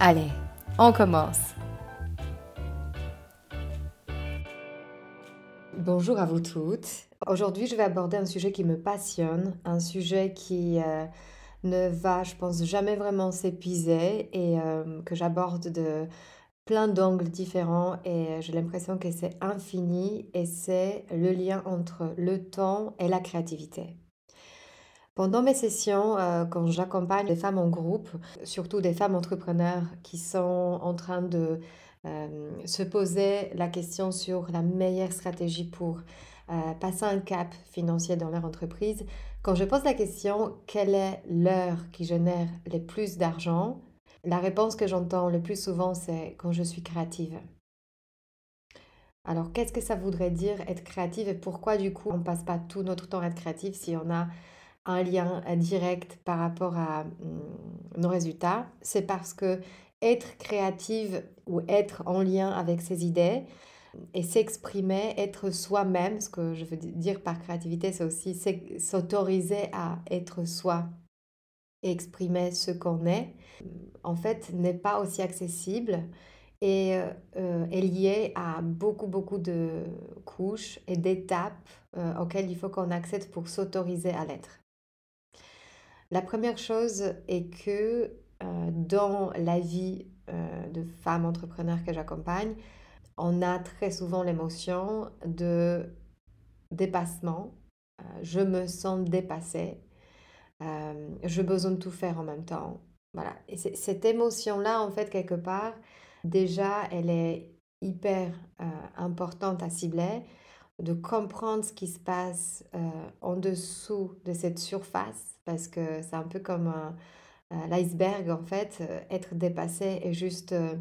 Allez, on commence. Bonjour à vous toutes. Aujourd'hui, je vais aborder un sujet qui me passionne, un sujet qui euh, ne va, je pense, jamais vraiment s'épuiser et euh, que j'aborde de plein d'angles différents et j'ai l'impression que c'est infini et c'est le lien entre le temps et la créativité. Pendant mes sessions, euh, quand j'accompagne des femmes en groupe, surtout des femmes entrepreneurs qui sont en train de euh, se poser la question sur la meilleure stratégie pour euh, passer un cap financier dans leur entreprise, quand je pose la question quelle est l'heure qui génère le plus d'argent, la réponse que j'entends le plus souvent c'est quand je suis créative. Alors qu'est-ce que ça voudrait dire être créative et pourquoi du coup on ne passe pas tout notre temps à être créative si on a un lien direct par rapport à mm, nos résultats, c'est parce que être créative ou être en lien avec ses idées et s'exprimer, être soi-même, ce que je veux dire par créativité, c'est aussi s'autoriser à être soi et exprimer ce qu'on est, en fait, n'est pas aussi accessible et euh, est lié à beaucoup, beaucoup de couches et d'étapes euh, auxquelles il faut qu'on accède pour s'autoriser à l'être. La première chose est que euh, dans la vie euh, de femme entrepreneur que j'accompagne, on a très souvent l'émotion de dépassement. Euh, je me sens dépassée. je besoin de tout faire en même temps. Voilà. Et cette émotion-là, en fait, quelque part, déjà, elle est hyper importante à cibler, de comprendre ce qui se passe en dessous de cette surface parce que c'est un peu comme l'iceberg en fait. Euh, être dépassé est juste euh,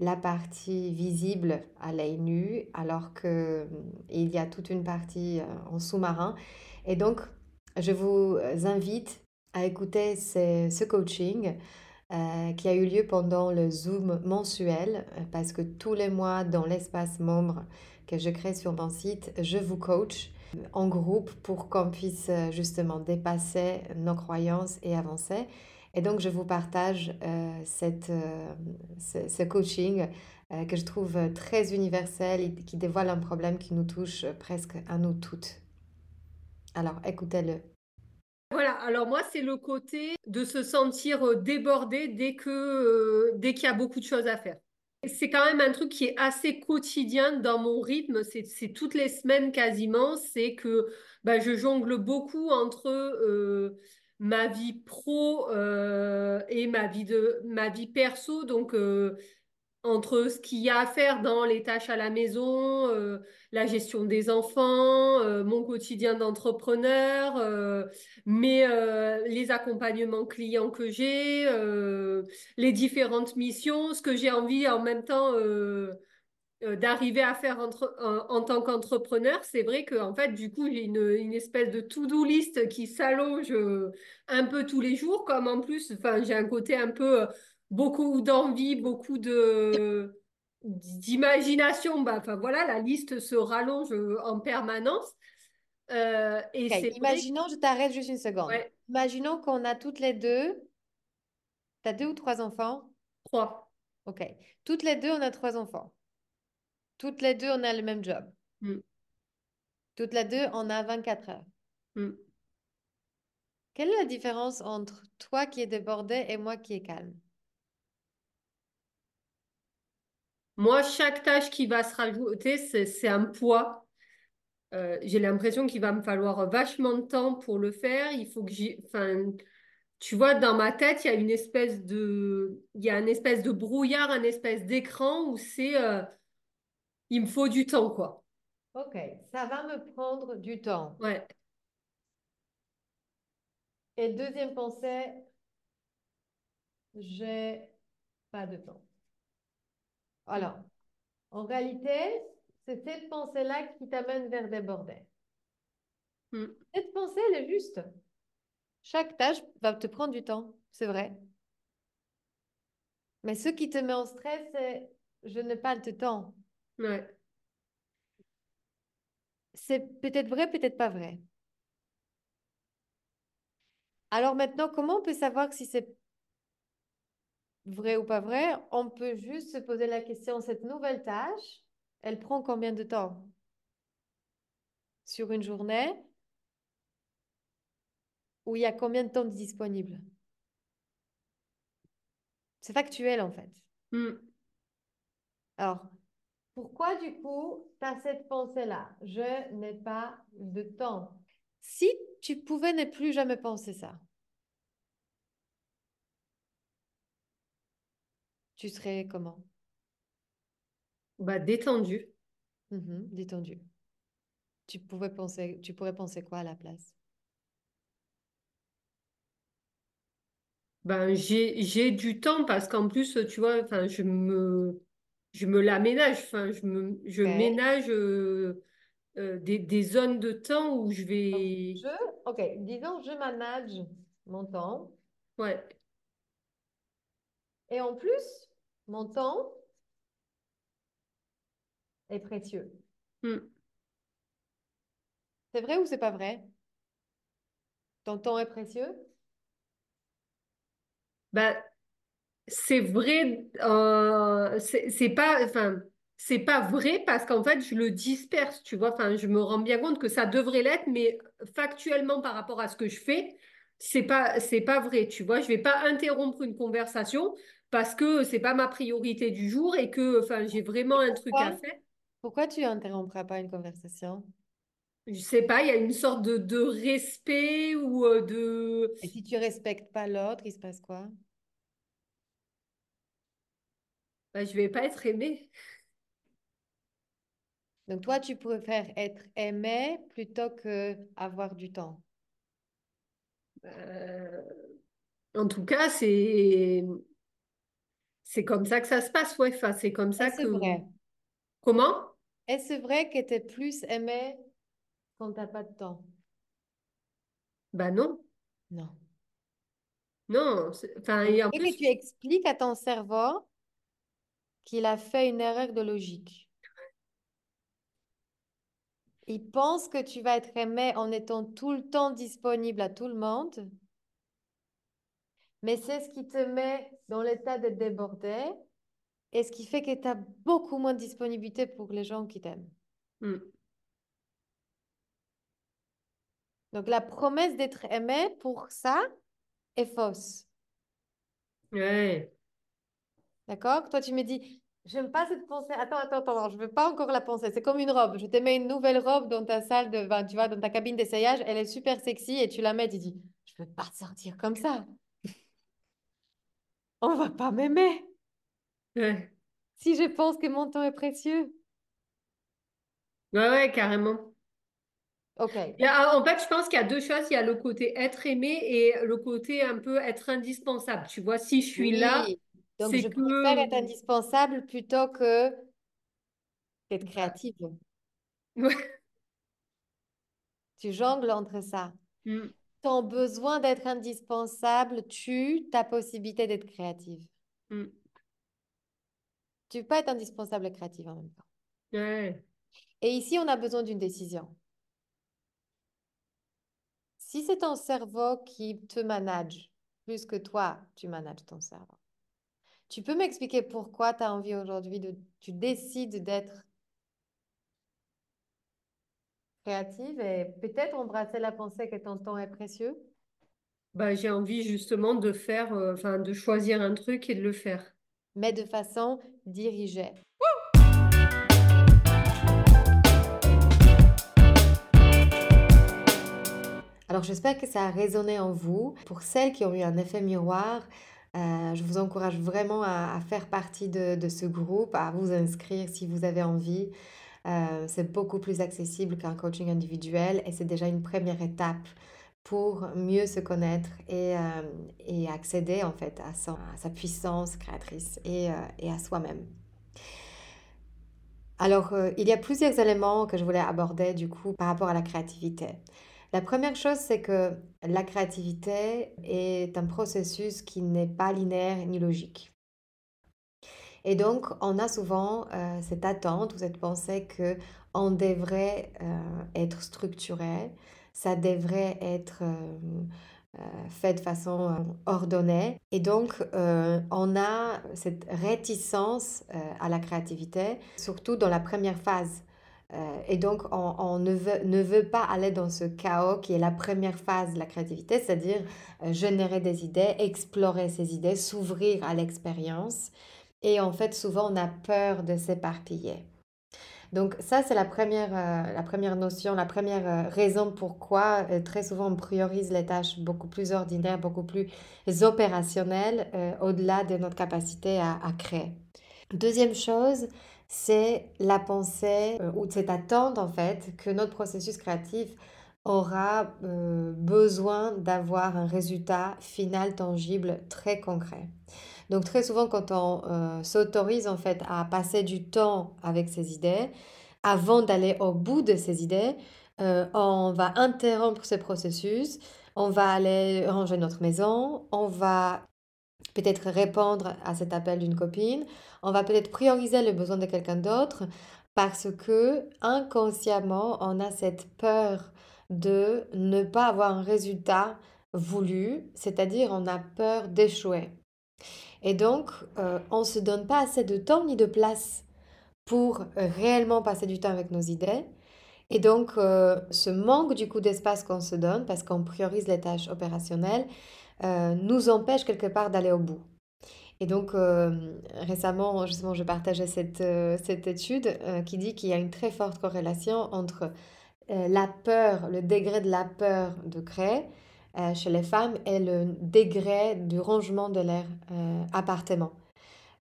la partie visible à l'œil nu, alors qu'il euh, y a toute une partie en sous-marin. Et donc, je vous invite à écouter ce coaching qui a eu lieu pendant le Zoom mensuel, parce que tous les mois, dans l'espace membre que je crée sur mon site, je vous coach en groupe pour qu'on puisse euh, justement dépasser nos croyances et avancer. Et donc, je vous partage euh, cette, euh, ce, coaching que je trouve très universel et qui dévoile un problème qui nous touche presque à nous toutes. Alors, écoutez-le. Voilà, alors moi, c'est le côté de se sentir débordé dès que dès qu'il y a beaucoup de choses à faire. C'est quand même un truc qui est assez quotidien dans mon rythme. C'est toutes les semaines quasiment. C'est que bah, je jongle beaucoup entre euh, ma vie pro euh, et ma vie, de, ma perso. Euh, entre ce qu'il y a à faire dans les tâches à la maison, euh, la gestion des enfants, euh, mon quotidien d'entrepreneur, euh, mais les accompagnements clients que j'ai, les différentes missions, ce que j'ai envie en même temps d'arriver à faire en, tant qu'entrepreneur, c'est vrai que en fait, du coup, j'ai une, une, espèce de to-do list qui s'allonge un peu tous les jours, comme en plus, j'ai un côté un peu beaucoup d'envie, beaucoup de d'imagination, bah, enfin voilà, la liste se rallonge en permanence. Euh, et Imaginons, je t'arrête juste une seconde. Imaginons qu'on a toutes les deux, tu as deux ou trois enfants? Trois. Ok. Toutes les deux, on a trois enfants. Toutes les deux, on a le même job. Mm. Toutes les deux, on a 24 heures. Mm. Quelle est la différence entre toi qui es débordé et moi qui est calme? Moi, chaque tâche qui va se rajouter, c'est, un poids. Euh, j'ai l'impression qu'il va me falloir vachement de temps pour le faire. Il faut que j'y... Enfin, tu vois, dans ma tête, il y a une espèce de... Il y a une espèce de brouillard, un espèce d'écran où c'est... euh, il me faut du temps, quoi. Ok, ça va me prendre du temps. Ouais. Et deuxième pensée, j'ai pas de temps. Alors, en réalité, c'est cette pensée-là qui t'amène vers déborder. Mm. Cette pensée, elle est juste. Chaque tâche va te prendre du temps, c'est vrai. Mais ce qui te met en stress, c'est je n'ai pas de temps. Ouais. C'est peut-être vrai, peut-être pas vrai. Alors maintenant, comment on peut savoir si c'est vrai ou pas vrai? On peut juste se poser la question, cette nouvelle tâche, elle prend combien de temps? Sur une journée? Ou il y a combien de temps disponible? C'est factuel en fait. Mm. Alors, pourquoi du coup, tu as cette pensée-là? Je n'ai pas de temps. Si tu pouvais ne plus jamais penser ça, tu serais comment? Bah, détendu. Mhm, détendu. Tu pouvais penser, tu pourrais penser quoi à la place? Ben, j'ai, du temps parce qu'en plus, tu vois, enfin, je me, je me l'aménage, enfin, je me, je Ok. ménage euh, euh, des, des zones de temps où je vais, je, ok, disons, je manage mon temps ouais, et en plus, mon temps est précieux. Mm. C'est vrai ou c'est pas vrai? Ton temps est précieux? Ben, c'est vrai, euh, c'est c'est pas, enfin, c'est pas vrai parce qu'en fait, je le disperse, tu vois, enfin, je me rends bien compte que ça devrait l'être, mais factuellement, par rapport à ce que je fais, c'est pas, c'est pas vrai, tu vois, je vais pas interrompre une conversation parce que c'est pas ma priorité du jour et que, enfin, j'ai vraiment un truc à faire. Pourquoi tu interrompras pas une conversation? Je sais pas, il y a une sorte de, de respect ou euh, de, Et si tu respectes pas l'autre, il se passe quoi? ben, je vais pas être aimée. Donc toi, tu préfères être aimé plutôt que avoir du temps? Euh, en tout cas, c'est C'est comme ça que ça se passe, ouais. Enfin, c'est comme ça que... vrai? Comment? Est-ce vrai que tu es plus aimé quand t'as pas de temps? Bah non. Non. Non. Enfin, et en faut que tu expliques à ton cerveau qu'il a fait une erreur de logique. Il pense que tu vas être aimé en étant tout le temps disponible à tout le monde, mais c'est ce qui te met dans l'état de débordé et ce qui fait que tu as beaucoup moins de disponibilité pour les gens qui t'aiment. hmm, Donc, la promesse d'être aimé pour ça est fausse. ouais. D'accord? Toi, tu me dis, j'aime pas cette pensée. Attends, attends, attends, je veux pas encore la penser. C'est comme une robe. Je te mets une nouvelle robe dans ta salle de bain, tu vois, dans ta cabine d'essayage. Elle est super sexy et tu la mets, tu dis, je veux pas sortir comme ça. On va pas m'aimer Ouais. si je pense que mon temps est précieux. Ouais, ouais, carrément. Ok. Il y a- en fait, je pense qu'il y a deux choses. Il y a le côté être aimé et le côté un peu être indispensable. Tu vois, si je suis là. Donc, c'est je préfère être indispensable plutôt que d'être créative. ouais. Tu jongles entre ça. Hmm, Ton besoin d'être indispensable tue ta possibilité d'être créative. hmm, Tu peux pas être indispensable et créative en même temps. ouais. Et ici, on a besoin d'une décision. Si c'est ton cerveau qui te manage plus que toi, tu manages ton cerveau. Tu peux m'expliquer pourquoi tu as envie aujourd'hui de... Tu décides d'être créative et peut-être embrasser la pensée que ton temps est précieux? Bah, j'ai envie justement de faire, euh, enfin, de choisir un truc et de le faire. mais de façon dirigée. Alors j'espère que ça a résonné en vous. Pour celles qui ont eu un effet miroir, euh, je vous encourage vraiment à, faire partie de, ce groupe, à vous inscrire si vous avez envie. Euh, c'est beaucoup plus accessible qu'un coaching individuel et c'est déjà une première étape pour mieux se connaître et, euh, accéder en fait à, sa puissance créatrice et, et à soi-même. Alors, il y a plusieurs éléments que je voulais aborder du coup par rapport à la créativité. La première chose, c'est que la créativité est un processus qui n'est pas linéaire ni logique. Et donc, on a souvent euh, cette attente ou cette pensée que on devrait euh, être structuré, ça devrait être euh, fait de façon ordonnée. Et donc, on a cette réticence à la créativité, surtout dans la première phase. Et donc, on, ne, veut, pas aller dans ce chaos qui est la première phase de la créativité, c'est-à-dire générer des idées, explorer ces idées, s'ouvrir à l'expérience. Et en fait, souvent, on a peur de s'éparpiller. Donc ça, c'est la première, euh, la première notion, la première raison pourquoi très souvent on priorise les tâches beaucoup plus ordinaires, beaucoup plus opérationnelles, au-delà de notre capacité à créer. Deuxième chose, c'est la pensée euh, ou cette attente en fait que notre processus créatif aura euh, besoin d'avoir un résultat final tangible très concret. Donc très souvent quand on euh, s'autorise en fait à passer du temps avec ses idées, avant d'aller au bout de ces idées, on va interrompre ce processus, on va aller ranger notre maison, on va peut-être répondre à cet appel d'une copine, on va peut-être prioriser les besoins de quelqu'un d'autre parce que inconsciemment, on a cette peur de ne pas avoir un résultat voulu, c'est-à-dire on a peur d'échouer. Et donc, euh, on ne se donne pas assez de temps ni de place pour réellement passer du temps avec nos idées. Et donc, euh, ce manque du coup d'espace qu'on se donne, parce qu'on priorise les tâches opérationnelles, euh, nous empêche quelque part d'aller au bout. Et donc, euh, récemment, justement, je partageais cette, euh, cette étude qui dit qu'il y a une très forte corrélation entre la peur, le degré de la peur de créer chez les femmes et le degré du rangement de leur appartement.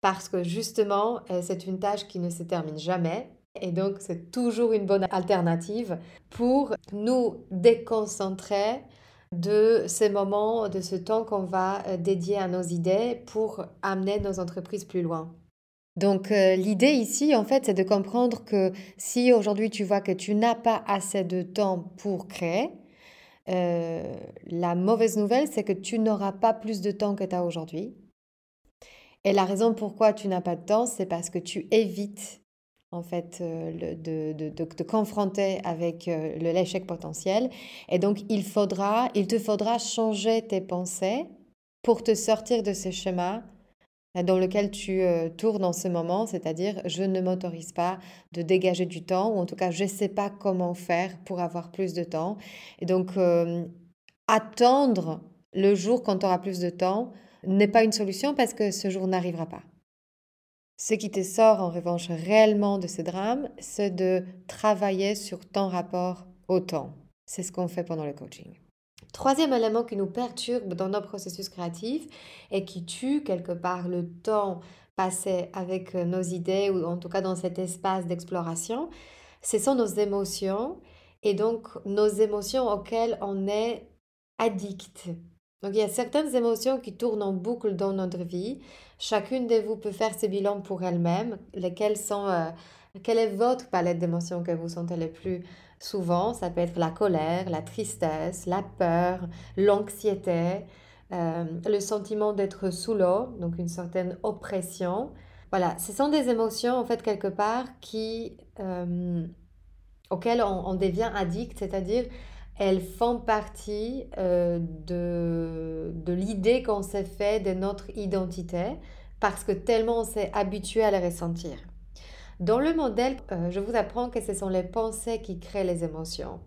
Parce que justement, c'est une tâche qui ne se termine jamais. Et donc, c'est toujours une bonne alternative pour nous déconcentrer de ces moments, de ce temps qu'on va euh, dédier à nos idées pour amener nos entreprises plus loin. Donc euh, l'idée ici, en fait, c'est de comprendre que si aujourd'hui tu vois que tu n'as pas assez de temps pour créer, euh, la mauvaise nouvelle, c'est que tu n'auras pas plus de temps que tu as aujourd'hui. Et la raison pourquoi tu n'as pas de temps, c'est parce que tu évites en fait, euh, de, te confronter avec euh, l'échec potentiel. Et donc, il faudra, il te faudra changer tes pensées pour te sortir de ce schéma dans lequel tu tournes en ce moment, c'est-à-dire je ne m'autorise pas de dégager du temps, ou en tout cas je ne sais pas comment faire pour avoir plus de temps. Et donc, attendre le jour quand tu auras plus de temps n'est pas une solution parce que ce jour n'arrivera pas. Ce qui te sort en revanche réellement de ce drame, c'est de travailler sur ton rapport au temps. C'est ce qu'on fait pendant le coaching. Troisième élément qui nous perturbe dans nos processus créatifs et qui tue quelque part le temps passé avec nos idées ou en tout cas dans cet espace d'exploration, ce sont nos émotions et donc nos émotions auxquelles on est addict. Donc il y a certaines émotions qui tournent en boucle dans notre vie. Chacune de vous peut faire ses bilans pour elle-même. Lesquelles sont, euh, quelle est votre palette d'émotions que vous sentez le plus souvent Ça peut être la colère, la tristesse, la peur, l'anxiété, euh, le sentiment d'être sous l'eau, donc une certaine oppression. Voilà, ce sont des émotions en fait quelque part qui, euh, auxquelles on, devient addict, c'est-à-dire elles font partie euh, de, de l'idée qu'on s'est fait de notre identité parce que tellement on s'est habitué à les ressentir. Dans le modèle, euh, je vous apprends que ce sont les pensées qui créent les émotions,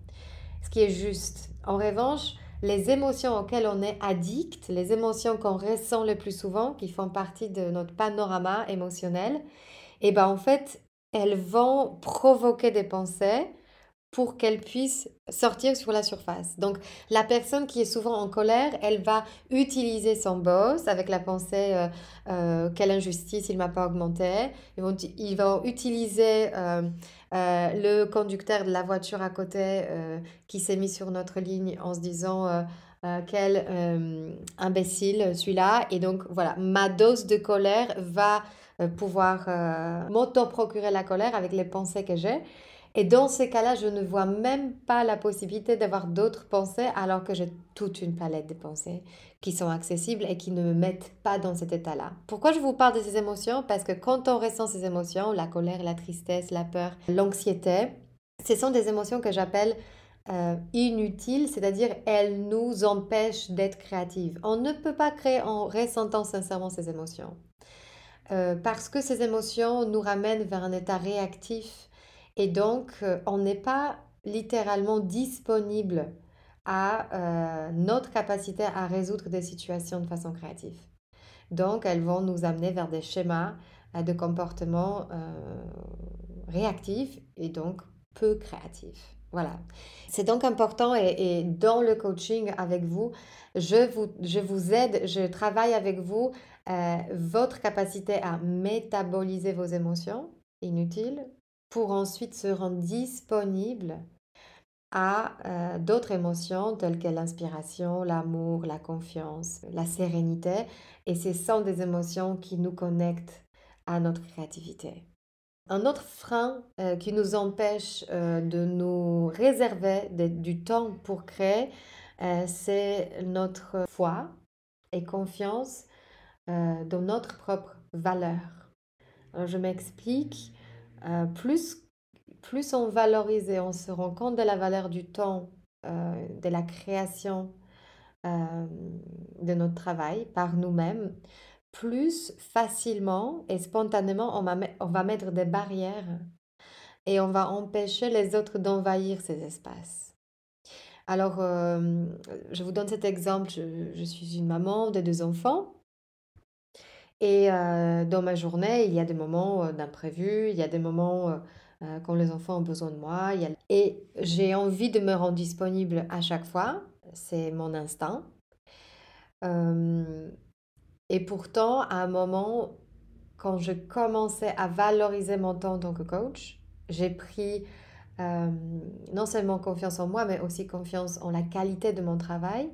ce qui est juste. En revanche, les émotions auxquelles on est addict, les émotions qu'on ressent le plus souvent, qui font partie de notre panorama émotionnel, et eh ben en fait, elles vont provoquer des pensées pour qu'elles puissent sortir sur la surface. Donc, la personne qui est souvent en colère, elle va utiliser son boss avec la pensée euh, euh, quelle injustice, il m'a pas augmenté. Ils vont, ils vont utiliser euh, le conducteur de la voiture à côté qui s'est mis sur notre ligne en se disant quel imbécile celui-là. Et donc, voilà, ma dose de colère va pouvoir m'auto-procurer la colère avec les pensées que j'ai. Et dans ces cas-là, je ne vois même pas la possibilité d'avoir d'autres pensées alors que j'ai toute une palette de pensées qui sont accessibles et qui ne me mettent pas dans cet état-là. Pourquoi je vous parle de ces émotions? Parce que quand on ressent ces émotions, la colère, la tristesse, la peur, l'anxiété, ce sont des émotions que j'appelle euh, inutiles, c'est-à-dire elles nous empêchent d'être créatives. On ne peut pas créer en ressentant sincèrement ces émotions. Euh, parce que ces émotions nous ramènent vers un état réactif et donc, euh, on n'est pas littéralement disponible à euh, notre capacité à résoudre des situations de façon créative. Donc, elles vont nous amener vers des schémas euh, de comportement réactifs et donc peu créatifs. Voilà. C'est donc important et, dans le coaching avec vous, je vous, je vous aide, je travaille avec vous votre capacité à métaboliser vos émotions inutiles pour ensuite se rendre disponible à euh, d'autres émotions telles que l'inspiration, l'amour, la confiance, la sérénité. Et ce sont des émotions qui nous connectent à notre créativité. Un autre frein euh, qui nous empêche euh, de nous réserver du temps pour créer, c'est notre foi et confiance dans notre propre valeur. Je m'explique. Euh, plus, plus on valorise et on se rend compte de la valeur du temps, euh, de la création euh, de notre travail par nous-mêmes, plus facilement et spontanément on va, mettre des barrières et on va empêcher les autres d'envahir ces espaces. Alors, je vous donne cet exemple. Je, je, suis une maman de deux enfants. Et dans ma journée, il y a des moments d'imprévu, il y a des moments quand les enfants ont besoin de moi. Et j'ai envie de me rendre disponible à chaque fois. C'est mon instinct. et pourtant, à un moment, quand je commençais à valoriser mon temps en tant que coach, j'ai pris non seulement confiance en moi, mais aussi confiance en la qualité de mon travail.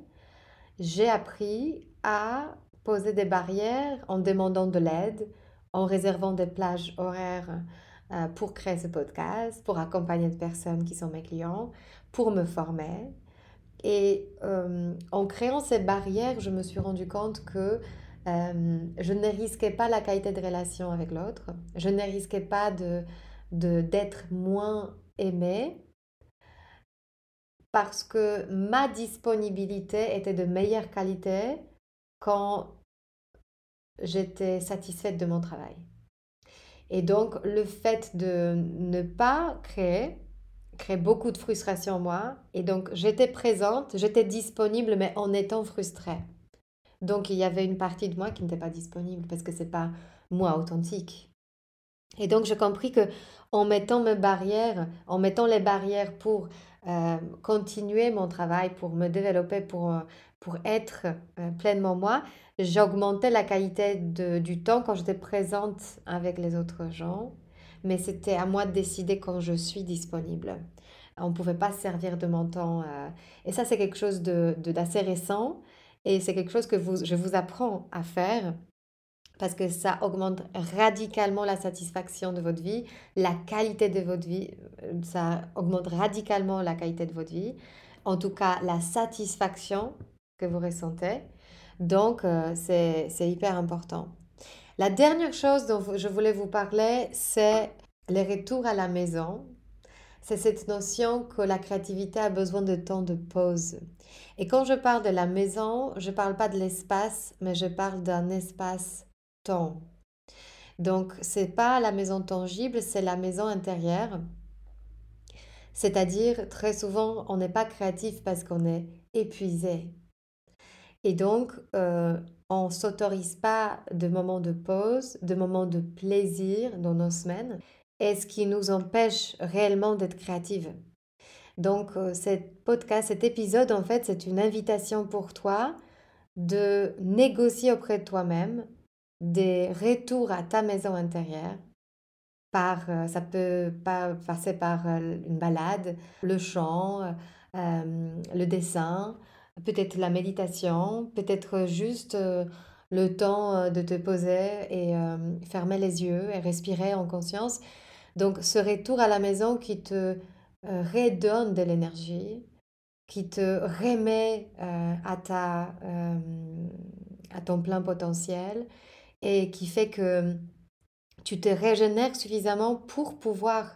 J'ai appris à poser des barrières en demandant de l'aide, en réservant des plages horaires euh, pour créer ce podcast, pour accompagner des personnes qui sont mes clients, pour me former. Et euh, en créant ces barrières, je me suis rendu compte que euh, je ne risquais pas la qualité de relation avec l'autre, je ne risquais pas de, d'être moins aimée parce que ma disponibilité était de meilleure qualité quand j'étais satisfaite de mon travail. Et donc, le fait de ne pas créer crée beaucoup de frustration en moi. Et donc, j'étais présente, j'étais disponible, mais en étant frustrée. Donc, il y avait une partie de moi qui n'était pas disponible parce que c'est pas moi authentique. Et donc, j'ai compris que en mettant mes barrières, en mettant les barrières pour euh, continuer mon travail, pour me développer, pour, euh, pour être euh, pleinement moi, j'augmentais la qualité de, du temps quand j'étais présente avec les autres gens. Mais c'était à moi de décider quand je suis disponible. On ne pouvait pas servir de mon temps. et ça, c'est quelque chose d'assez de, récent. Et c'est quelque chose que vous, je vous apprends à faire parce que ça augmente radicalement la satisfaction de votre vie, la qualité de votre vie, euh, ça augmente radicalement la qualité de votre vie, en tout cas la satisfaction que vous ressentez. Donc, euh, c'est hyper important. La dernière chose dont je voulais vous parler, c'est les retours à la maison. C'est cette notion que la créativité a besoin de temps de pause. Et quand je parle de la maison, je ne parle pas de l'espace, mais je parle d'un espace temps. Donc, c'est pas la maison tangible, c'est la maison intérieure. C'est-à-dire, très souvent, on n'est pas créatif parce qu'on est épuisé. Et donc, euh, on ne s'autorise pas de moments de pause, de moments de plaisir dans nos semaines, et ce qui nous empêche réellement d'être créative. Donc, euh, cet podcast, cet épisode, en fait, c'est une invitation pour toi de négocier auprès de toi-même des retours à ta maison intérieure. Par, euh, ça peut passer par euh, une balade, le chant, le dessin, peut-être la méditation, peut-être juste le temps de te poser et fermer les yeux et respirer en conscience. Donc ce retour à la maison qui te euh, redonne de l'énergie, qui te remet euh, à, ta, euh, à ton plein potentiel et qui fait que tu te régénères suffisamment pour pouvoir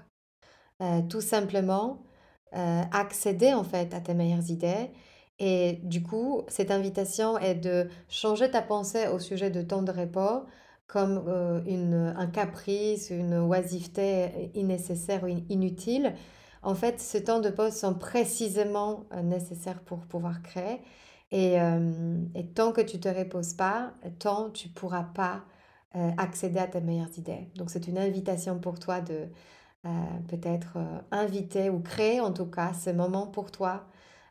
tout simplement accéder en fait à tes meilleures idées. Et du coup, cette invitation est de changer ta pensée au sujet de temps de repos comme une, un caprice, une oisiveté innécessaire ou inutile, en fait, ces temps de pause sont précisément euh, nécessaires pour pouvoir créer. Euh, et, tant que tu te reposes pas, tant tu pourras pas euh, accéder à tes meilleures idées. Donc c'est une invitation pour toi de peut-être inviter ou créer en tout cas ce moment pour toi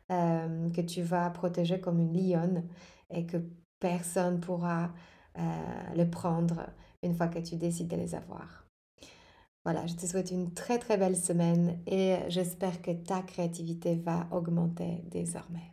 que tu vas protéger comme une lionne et que personne pourra le prendre une fois que tu décides de les avoir. Voilà, je te souhaite une très très belle semaine et j'espère que ta créativité va augmenter désormais.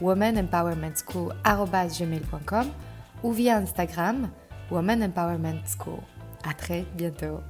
womanempowermentschool.com ou via Instagram Woman Empowerment School. À très bientôt.